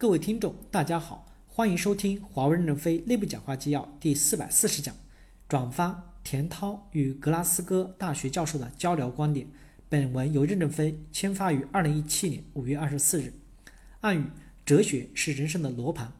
各位听众，大家好，欢迎收听华为任正非内部讲话纪要第四百四十讲，转发田涛与格拉斯哥大学教授的交流观点。本文由任正非签发于二零一七年五月二十四日。暗语：哲学是人生的罗盘。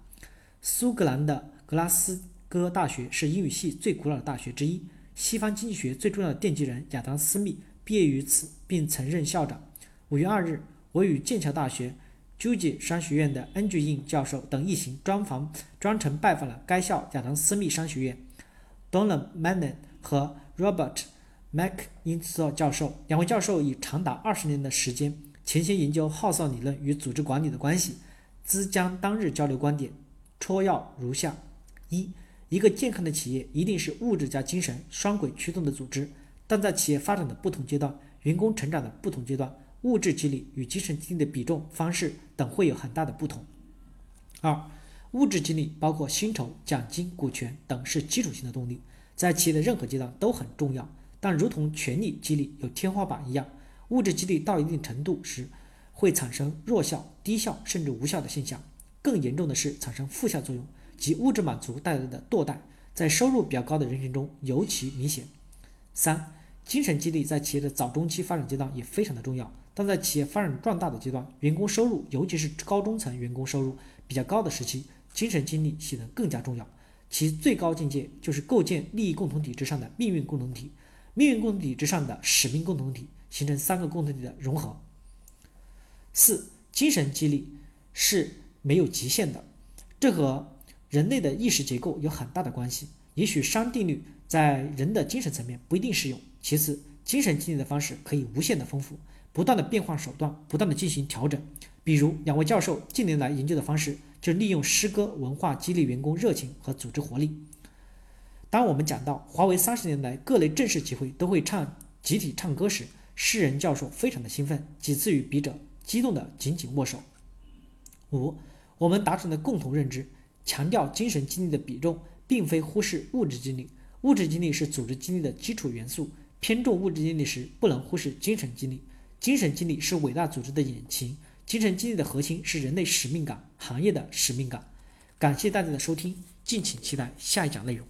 苏格兰的格拉斯哥大学是英语系最古老的大学之一，西方经济学最重要的奠基人亚当·斯密毕业于此，并曾任校长。五月二日，我与剑桥大学。朱吉商学院的恩巨印教授等一行专访专程拜访了该校亚当斯密商学院，Donald Mann 和 Robert McIntyre 教授。两位教授以长达二十年的时间，潜心研究号召理论与组织管理的关系，兹将当日交流观点戳要如下：一，一个健康的企业一定是物质加精神双轨驱动的组织，但在企业发展的不同阶段，员工成长的不同阶段。物质激励与精神激励的比重、方式等会有很大的不同。二、物质激励包括薪酬、奖金、股权等是基础性的动力，在企业的任何阶段都很重要。但如同权力激励有天花板一样，物质激励到一定程度时会产生弱效、低效甚至无效的现象。更严重的是产生负效作用，即物质满足带来的堕代，在收入比较高的人群中尤其明显。三、精神激励在企业的早中期发展阶段也非常的重要。但在企业发展壮大的阶段，员工收入，尤其是高中层员工收入比较高的时期，精神激励显得更加重要。其最高境界就是构建利益共同体之上的命运共同体，命运共同体之上的使命共同体，形成三个共同体的融合。四、精神激励是没有极限的，这和人类的意识结构有很大的关系。也许熵定律在人的精神层面不一定适用。其次，精神激励的方式可以无限的丰富。不断的变换手段，不断的进行调整。比如，两位教授近年来研究的方式，就利用诗歌文化激励员工热情和组织活力。当我们讲到华为三十年来各类正式集会都会唱集体唱歌时，诗人教授非常的兴奋，几次与笔者激动的紧紧握手。五，我们达成的共同认知，强调精神激励的比重，并非忽视物质激励。物质激励是组织激励的基础元素，偏重物质激励时，不能忽视精神激励。精神激励是伟大组织的引擎，精神激励的核心是人类使命感、行业的使命感。感谢大家的收听，敬请期待下一讲内容。